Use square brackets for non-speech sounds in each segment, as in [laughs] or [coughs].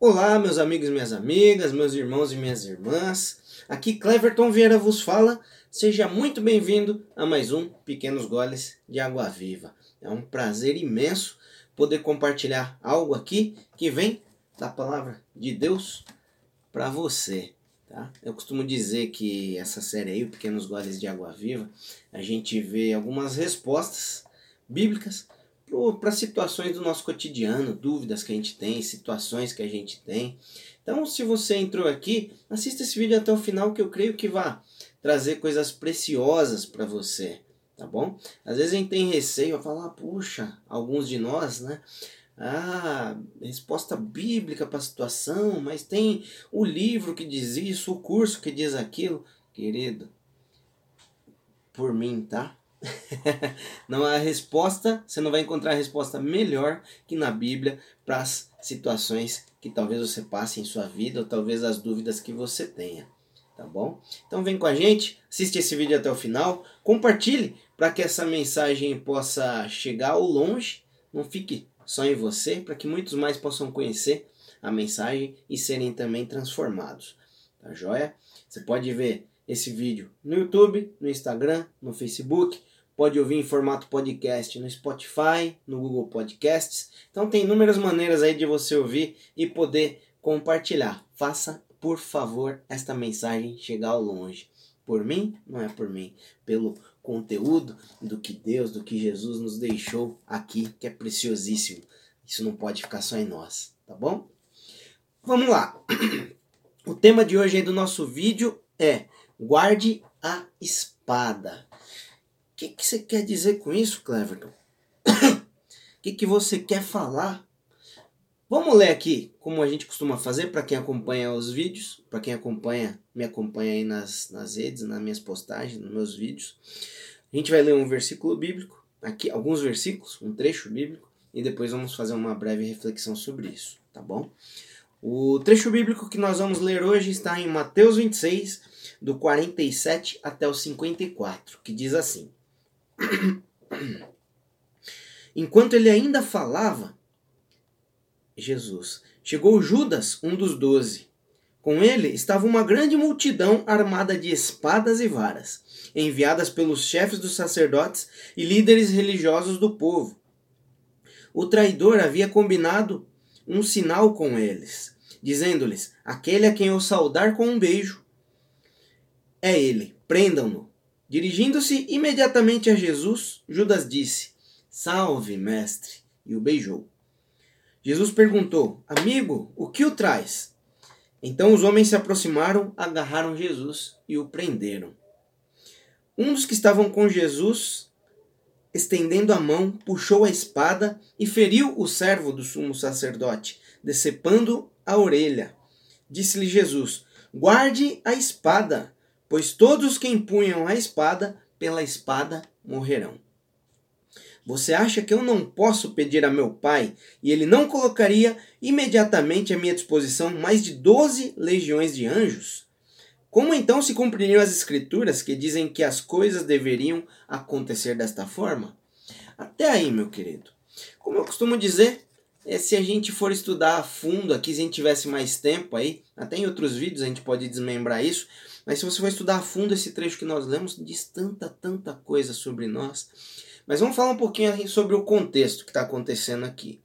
Olá, meus amigos e minhas amigas, meus irmãos e minhas irmãs. Aqui Cleverton Vieira vos fala. Seja muito bem-vindo a mais um Pequenos Goles de Água Viva. É um prazer imenso poder compartilhar algo aqui que vem da palavra de Deus para você. Tá? Eu costumo dizer que essa série aí, Pequenos Goles de Água Viva, a gente vê algumas respostas bíblicas para situações do nosso cotidiano, dúvidas que a gente tem, situações que a gente tem. Então, se você entrou aqui, assista esse vídeo até o final que eu creio que vai trazer coisas preciosas para você, tá bom? Às vezes a gente tem receio a falar, puxa, alguns de nós, né? Ah, resposta bíblica para a situação, mas tem o livro que diz isso, o curso que diz aquilo. Querido, por mim, tá? [laughs] não há resposta, você não vai encontrar a resposta melhor que na Bíblia para as situações que talvez você passe em sua vida ou talvez as dúvidas que você tenha, tá bom? Então vem com a gente, assiste esse vídeo até o final, compartilhe para que essa mensagem possa chegar ao longe, não fique só em você, para que muitos mais possam conhecer a mensagem e serem também transformados. Tá joia? Você pode ver esse vídeo no YouTube, no Instagram, no Facebook, pode ouvir em formato podcast no Spotify, no Google Podcasts. Então tem inúmeras maneiras aí de você ouvir e poder compartilhar. Faça, por favor, esta mensagem chegar ao longe. Por mim, não é por mim, pelo conteúdo do que Deus, do que Jesus nos deixou aqui, que é preciosíssimo. Isso não pode ficar só em nós, tá bom? Vamos lá. [clears throat] O tema de hoje aí do nosso vídeo é Guarde a espada que, que você quer dizer com isso, Cleverton? O [coughs] que, que você quer falar? Vamos ler aqui, como a gente costuma fazer para quem acompanha os vídeos, para quem acompanha, me acompanha aí nas, nas redes, nas minhas postagens, nos meus vídeos. A gente vai ler um versículo bíblico, aqui alguns versículos, um trecho bíblico, e depois vamos fazer uma breve reflexão sobre isso, tá bom? O trecho bíblico que nós vamos ler hoje está em Mateus 26, do 47 até o 54, que diz assim: Enquanto ele ainda falava, Jesus, chegou Judas, um dos doze. Com ele estava uma grande multidão armada de espadas e varas, enviadas pelos chefes dos sacerdotes e líderes religiosos do povo. O traidor havia combinado um sinal com eles, dizendo-lhes: Aquele a quem eu saudar com um beijo é ele, prendam-no. Dirigindo-se imediatamente a Jesus, Judas disse: Salve, mestre, e o beijou. Jesus perguntou: Amigo, o que o traz? Então os homens se aproximaram, agarraram Jesus e o prenderam. Um dos que estavam com Jesus, estendendo a mão, puxou a espada e feriu o servo do sumo sacerdote, decepando a orelha. Disse-lhe Jesus: Guarde a espada pois todos que empunham a espada, pela espada morrerão. Você acha que eu não posso pedir a meu pai e ele não colocaria imediatamente à minha disposição mais de doze legiões de anjos? Como então se cumpririam as escrituras que dizem que as coisas deveriam acontecer desta forma? Até aí, meu querido. Como eu costumo dizer, é, se a gente for estudar a fundo aqui, se a gente tivesse mais tempo aí, até em outros vídeos a gente pode desmembrar isso, mas se você for estudar a fundo esse trecho que nós lemos, diz tanta, tanta coisa sobre nós. Mas vamos falar um pouquinho sobre o contexto que está acontecendo aqui.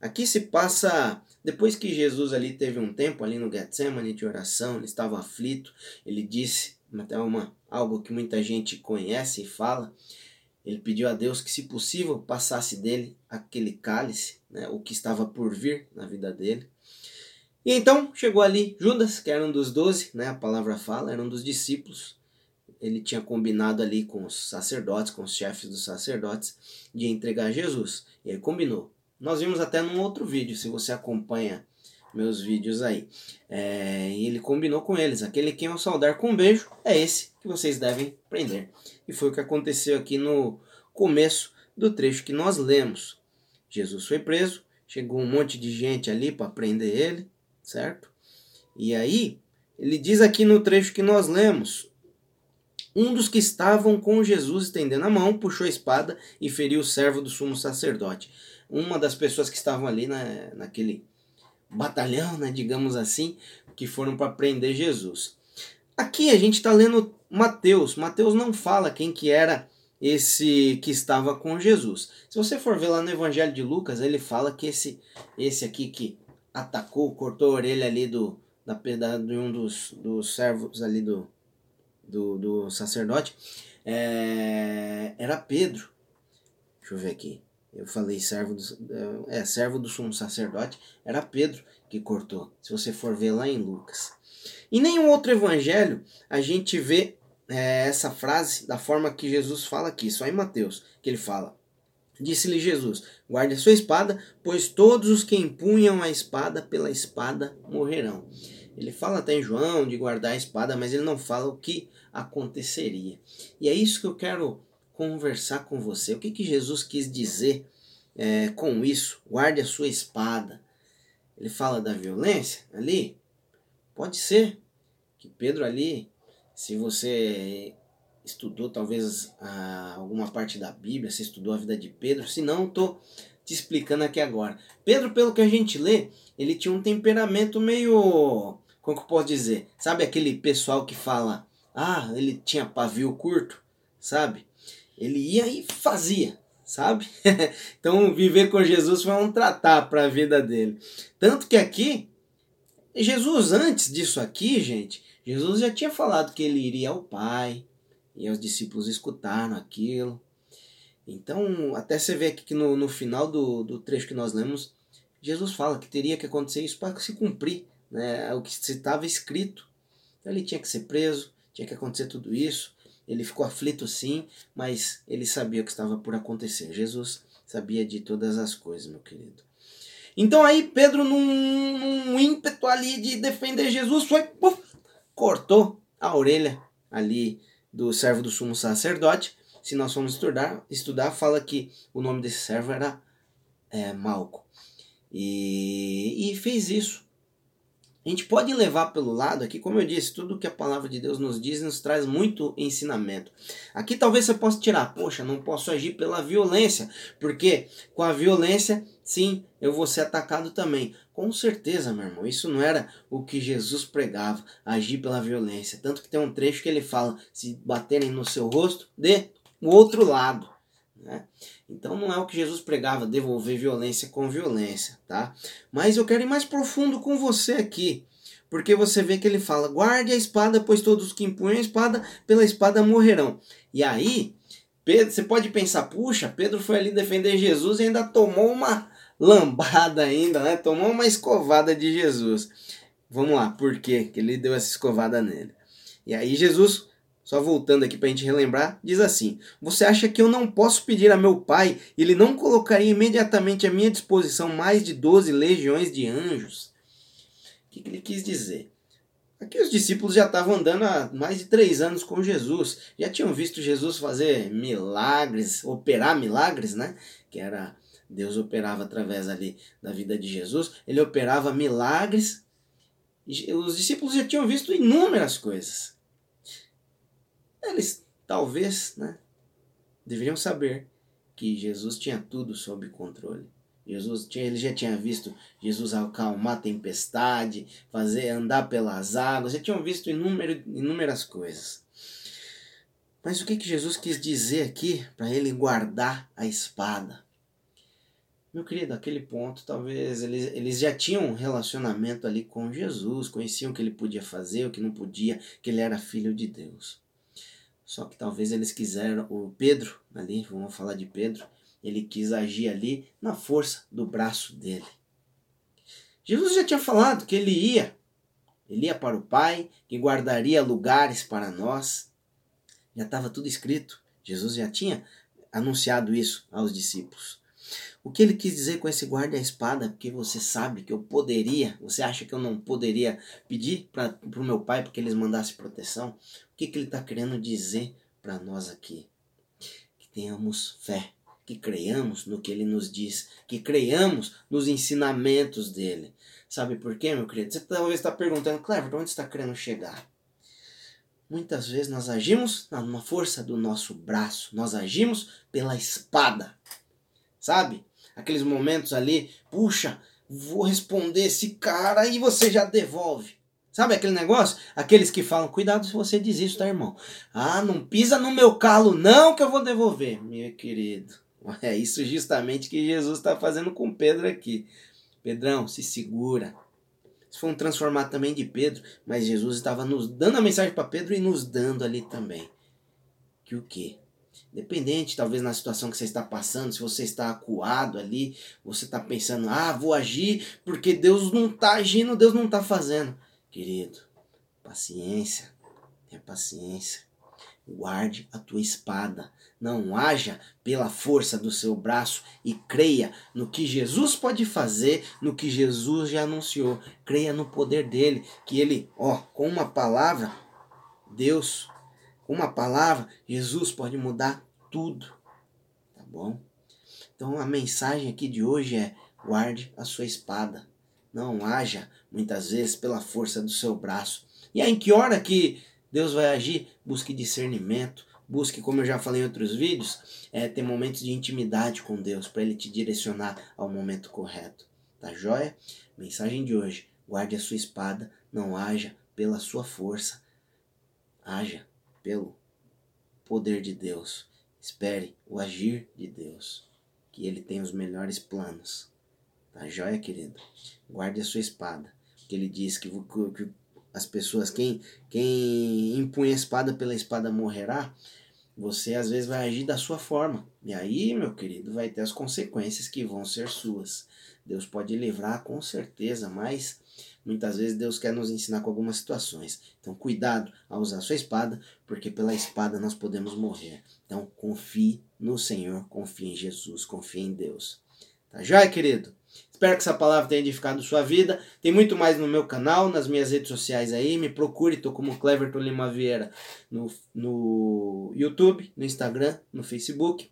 Aqui se passa depois que Jesus ali teve um tempo ali no Getsemane de oração, ele estava aflito, ele disse, até uma algo que muita gente conhece e fala, ele pediu a Deus que se possível passasse dele aquele cálice, né, o que estava por vir na vida dele. E então chegou ali Judas, que era um dos doze, né, a palavra fala, era um dos discípulos. Ele tinha combinado ali com os sacerdotes, com os chefes dos sacerdotes, de entregar Jesus. E ele combinou. Nós vimos até num outro vídeo, se você acompanha meus vídeos aí. É, e ele combinou com eles: aquele quem eu saudar com um beijo é esse que vocês devem prender. E foi o que aconteceu aqui no começo do trecho que nós lemos. Jesus foi preso, chegou um monte de gente ali para prender ele certo? E aí, ele diz aqui no trecho que nós lemos: Um dos que estavam com Jesus estendendo a mão puxou a espada e feriu o servo do sumo sacerdote. Uma das pessoas que estavam ali na, naquele batalhão, né, digamos assim, que foram para prender Jesus. Aqui a gente está lendo Mateus. Mateus não fala quem que era esse que estava com Jesus. Se você for ver lá no Evangelho de Lucas, ele fala que esse esse aqui que atacou, cortou a orelha ali do da, da de um dos, dos servos ali do, do, do sacerdote, é, era Pedro. Deixa eu ver aqui. Eu falei servo do, é, servo do sumo sacerdote, era Pedro que cortou. Se você for ver lá em Lucas. Em nenhum outro evangelho a gente vê é, essa frase da forma que Jesus fala aqui, só em Mateus, que ele fala. Disse-lhe Jesus: Guarde a sua espada, pois todos os que empunham a espada pela espada morrerão. Ele fala até em João de guardar a espada, mas ele não fala o que aconteceria. E é isso que eu quero conversar com você. O que, que Jesus quis dizer é, com isso? Guarde a sua espada. Ele fala da violência ali? Pode ser que Pedro ali, se você estudou talvez a, alguma parte da Bíblia, se estudou a vida de Pedro, se não, estou te explicando aqui agora. Pedro, pelo que a gente lê, ele tinha um temperamento meio. Como que eu posso dizer? Sabe aquele pessoal que fala, ah, ele tinha pavio curto, sabe? Ele ia e fazia, sabe? [laughs] então viver com Jesus foi um tratar para a vida dele. Tanto que aqui, Jesus, antes disso aqui, gente, Jesus já tinha falado que ele iria ao Pai, e os discípulos escutaram aquilo. Então, até você vê aqui que no, no final do, do trecho que nós lemos, Jesus fala que teria que acontecer isso para se cumprir né, o que estava escrito. Então, ele tinha que ser preso, tinha que acontecer tudo isso. Ele ficou aflito sim, mas ele sabia o que estava por acontecer. Jesus sabia de todas as coisas, meu querido. Então aí Pedro, num, num ímpeto ali de defender Jesus, foi, puf, cortou a orelha ali do servo do sumo sacerdote. Se nós formos estudar, estudar fala que o nome desse servo era é, Malco. E, e fez isso a gente pode levar pelo lado aqui, como eu disse, tudo que a palavra de Deus nos diz nos traz muito ensinamento. Aqui talvez você possa tirar, poxa, não posso agir pela violência, porque com a violência, sim, eu vou ser atacado também. Com certeza, meu irmão, isso não era o que Jesus pregava, agir pela violência. Tanto que tem um trecho que ele fala: se baterem no seu rosto, dê o outro lado. Né? Então não é o que Jesus pregava, devolver violência com violência, tá? Mas eu quero ir mais profundo com você aqui, porque você vê que ele fala: guarde a espada, pois todos os que empunham a espada pela espada morrerão. E aí, Pedro, você pode pensar: puxa, Pedro foi ali defender Jesus e ainda tomou uma lambada ainda, né? Tomou uma escovada de Jesus. Vamos lá, por quê que ele deu essa escovada nele? E aí Jesus só voltando aqui para a gente relembrar, diz assim: Você acha que eu não posso pedir a meu pai e ele não colocaria imediatamente à minha disposição mais de 12 legiões de anjos? O que, que ele quis dizer? Aqui os discípulos já estavam andando há mais de três anos com Jesus, já tinham visto Jesus fazer milagres, operar milagres, né? Que era Deus operava através ali da vida de Jesus, ele operava milagres. Os discípulos já tinham visto inúmeras coisas. Eles talvez né, deveriam saber que Jesus tinha tudo sob controle. Jesus tinha, ele já tinha visto Jesus acalmar a tempestade, fazer andar pelas águas, já tinham visto inúmero, inúmeras coisas. Mas o que, que Jesus quis dizer aqui para ele guardar a espada? Meu querido, aquele ponto, talvez eles, eles já tinham um relacionamento ali com Jesus, conheciam o que ele podia fazer, o que não podia, que ele era filho de Deus. Só que talvez eles quiseram, o Pedro, ali, vamos falar de Pedro, ele quis agir ali na força do braço dele. Jesus já tinha falado que ele ia, ele ia para o Pai, que guardaria lugares para nós. Já estava tudo escrito. Jesus já tinha anunciado isso aos discípulos. O que ele quis dizer com esse guarda a espada? Porque você sabe que eu poderia, você acha que eu não poderia pedir para o meu pai porque eles mandassem proteção? O que, que ele está querendo dizer para nós aqui? Que tenhamos fé, que creiamos no que ele nos diz, que creiamos nos ensinamentos dele. Sabe por quê, meu querido? Você talvez está perguntando, Clever, onde está querendo chegar? Muitas vezes nós agimos na força do nosso braço, nós agimos pela espada, sabe? aqueles momentos ali, puxa, vou responder esse cara e você já devolve. Sabe aquele negócio? Aqueles que falam, cuidado se você diz isso, tá, irmão? Ah, não pisa no meu calo, não, que eu vou devolver. Meu querido, [laughs] é isso justamente que Jesus está fazendo com Pedro aqui. Pedrão, se segura. Isso foi um transformado também de Pedro, mas Jesus estava nos dando a mensagem para Pedro e nos dando ali também. Que o quê? Dependente, talvez na situação que você está passando, se você está acuado ali, você está pensando, ah, vou agir porque Deus não está agindo, Deus não está fazendo. Querido, paciência, tenha paciência. Guarde a tua espada. Não haja pela força do seu braço e creia no que Jesus pode fazer, no que Jesus já anunciou. Creia no poder dele, que ele, ó, com uma palavra, Deus, com uma palavra, Jesus pode mudar tudo. Tá bom? Então a mensagem aqui de hoje é: guarde a sua espada. Não haja muitas vezes pela força do seu braço. E aí, em que hora que Deus vai agir, busque discernimento, busque, como eu já falei em outros vídeos, é, ter momentos de intimidade com Deus para Ele te direcionar ao momento correto. Tá joia? Mensagem de hoje: guarde a sua espada, não haja pela sua força, haja pelo poder de Deus. Espere o agir de Deus, que Ele tem os melhores planos. Tá joia, querido? Guarde a sua espada, que Ele diz que, que as pessoas, quem, quem impunha a espada pela espada morrerá, você às vezes vai agir da sua forma. E aí, meu querido, vai ter as consequências que vão ser suas. Deus pode livrar com certeza, mas muitas vezes Deus quer nos ensinar com algumas situações. Então, cuidado ao usar sua espada, porque pela espada nós podemos morrer. Então, confie no Senhor, confie em Jesus, confie em Deus. Tá já, querido? Espero que essa palavra tenha edificado sua vida. Tem muito mais no meu canal, nas minhas redes sociais aí. Me procure, tô como Cleverton Lima Vieira no, no YouTube, no Instagram, no Facebook.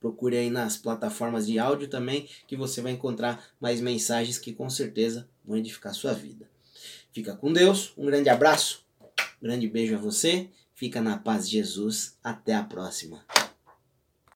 Procure aí nas plataformas de áudio também, que você vai encontrar mais mensagens que com certeza vão edificar sua vida. Fica com Deus, um grande abraço, um grande beijo a você. Fica na paz de Jesus. Até a próxima.